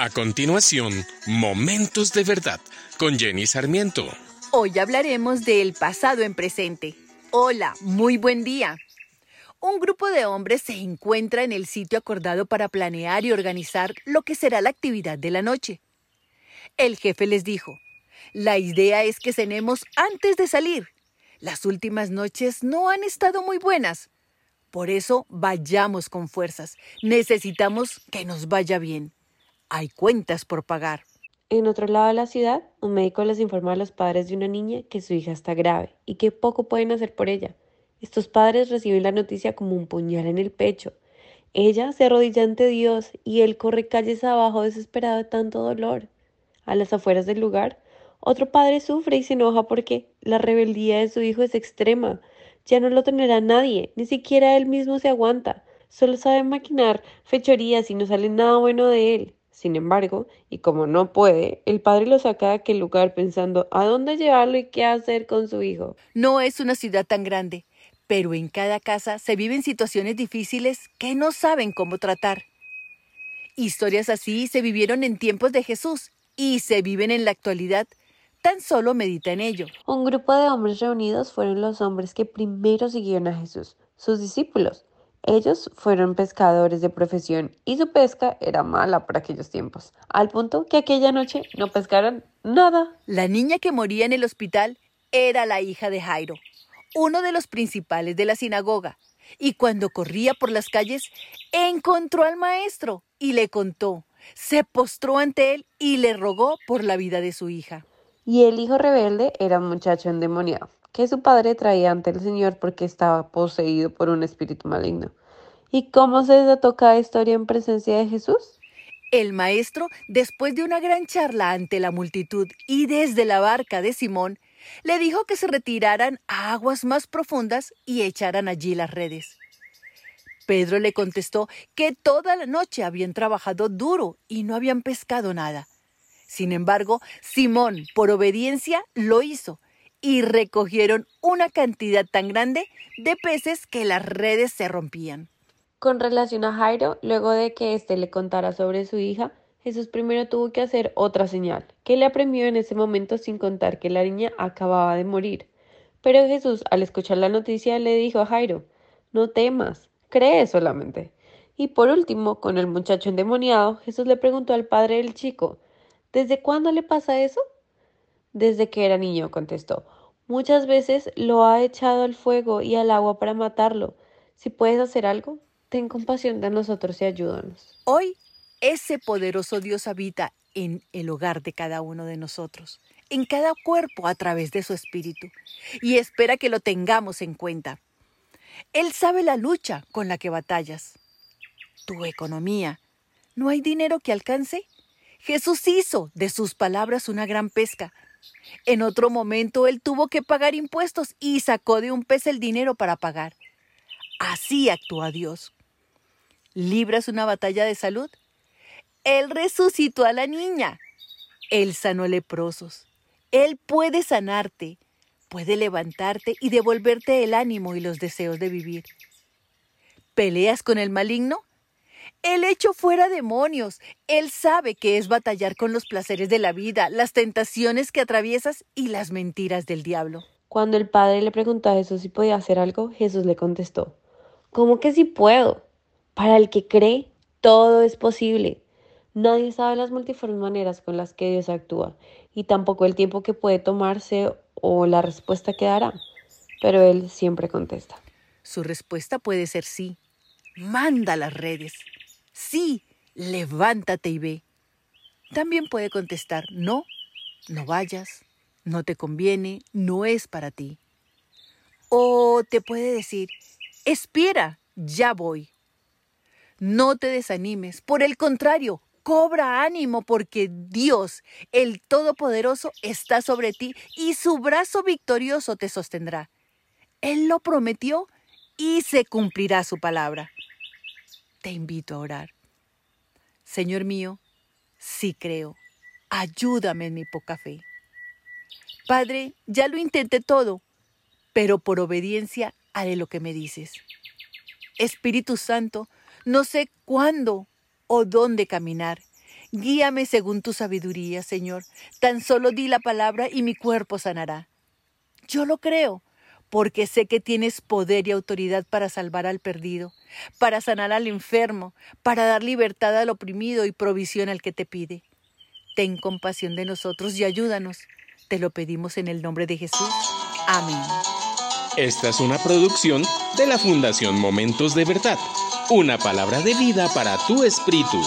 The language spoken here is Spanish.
A continuación, Momentos de Verdad con Jenny Sarmiento. Hoy hablaremos del pasado en presente. Hola, muy buen día. Un grupo de hombres se encuentra en el sitio acordado para planear y organizar lo que será la actividad de la noche. El jefe les dijo, la idea es que cenemos antes de salir. Las últimas noches no han estado muy buenas. Por eso vayamos con fuerzas. Necesitamos que nos vaya bien. Hay cuentas por pagar. En otro lado de la ciudad, un médico les informa a los padres de una niña que su hija está grave y que poco pueden hacer por ella. Estos padres reciben la noticia como un puñal en el pecho. Ella se arrodilla ante Dios y él corre calles abajo desesperado de tanto dolor. A las afueras del lugar, otro padre sufre y se enoja porque la rebeldía de su hijo es extrema. Ya no lo tendrá nadie, ni siquiera él mismo se aguanta. Solo sabe maquinar fechorías y no sale nada bueno de él. Sin embargo, y como no puede, el padre lo saca de aquel lugar pensando a dónde llevarlo y qué hacer con su hijo. No es una ciudad tan grande, pero en cada casa se viven situaciones difíciles que no saben cómo tratar. Historias así se vivieron en tiempos de Jesús y se viven en la actualidad. Tan solo medita en ello. Un grupo de hombres reunidos fueron los hombres que primero siguieron a Jesús, sus discípulos. Ellos fueron pescadores de profesión y su pesca era mala por aquellos tiempos, al punto que aquella noche no pescaron nada. La niña que moría en el hospital era la hija de Jairo, uno de los principales de la sinagoga, y cuando corría por las calles encontró al maestro y le contó. Se postró ante él y le rogó por la vida de su hija. Y el hijo rebelde era un muchacho endemoniado que su padre traía ante el Señor porque estaba poseído por un espíritu maligno. ¿Y cómo se desató cada historia en presencia de Jesús? El maestro, después de una gran charla ante la multitud y desde la barca de Simón, le dijo que se retiraran a aguas más profundas y echaran allí las redes. Pedro le contestó que toda la noche habían trabajado duro y no habían pescado nada. Sin embargo, Simón, por obediencia, lo hizo y recogieron una cantidad tan grande de peces que las redes se rompían. Con relación a Jairo, luego de que éste le contara sobre su hija, Jesús primero tuvo que hacer otra señal, que le apremió en ese momento sin contar que la niña acababa de morir. Pero Jesús, al escuchar la noticia, le dijo a Jairo, no temas, cree solamente. Y por último, con el muchacho endemoniado, Jesús le preguntó al padre del chico, ¿desde cuándo le pasa eso? Desde que era niño, contestó. Muchas veces lo ha echado al fuego y al agua para matarlo. Si puedes hacer algo, ten compasión de nosotros y ayúdanos. Hoy, ese poderoso Dios habita en el hogar de cada uno de nosotros, en cada cuerpo a través de su espíritu, y espera que lo tengamos en cuenta. Él sabe la lucha con la que batallas. Tu economía. ¿No hay dinero que alcance? Jesús hizo de sus palabras una gran pesca en otro momento él tuvo que pagar impuestos y sacó de un pez el dinero para pagar. Así actúa Dios. ¿Libras una batalla de salud? Él resucitó a la niña. Él sanó leprosos. Él puede sanarte, puede levantarte y devolverte el ánimo y los deseos de vivir. ¿Peleas con el maligno? Él echó fuera demonios. Él sabe que es batallar con los placeres de la vida, las tentaciones que atraviesas y las mentiras del diablo. Cuando el padre le preguntó a Jesús si podía hacer algo, Jesús le contestó, ¿Cómo que sí puedo? Para el que cree, todo es posible. Nadie sabe las multiformes maneras con las que Dios actúa y tampoco el tiempo que puede tomarse o la respuesta que dará. Pero Él siempre contesta. Su respuesta puede ser sí. Manda las redes. Sí, levántate y ve. También puede contestar, no, no vayas, no te conviene, no es para ti. O te puede decir, espera, ya voy. No te desanimes, por el contrario, cobra ánimo porque Dios, el Todopoderoso, está sobre ti y su brazo victorioso te sostendrá. Él lo prometió y se cumplirá su palabra te invito a orar. Señor mío, sí creo, ayúdame en mi poca fe. Padre, ya lo intenté todo, pero por obediencia haré lo que me dices. Espíritu Santo, no sé cuándo o dónde caminar. Guíame según tu sabiduría, Señor. Tan solo di la palabra y mi cuerpo sanará. Yo lo creo, porque sé que tienes poder y autoridad para salvar al perdido, para sanar al enfermo, para dar libertad al oprimido y provisión al que te pide. Ten compasión de nosotros y ayúdanos. Te lo pedimos en el nombre de Jesús. Amén. Esta es una producción de la Fundación Momentos de Verdad, una palabra de vida para tu espíritu.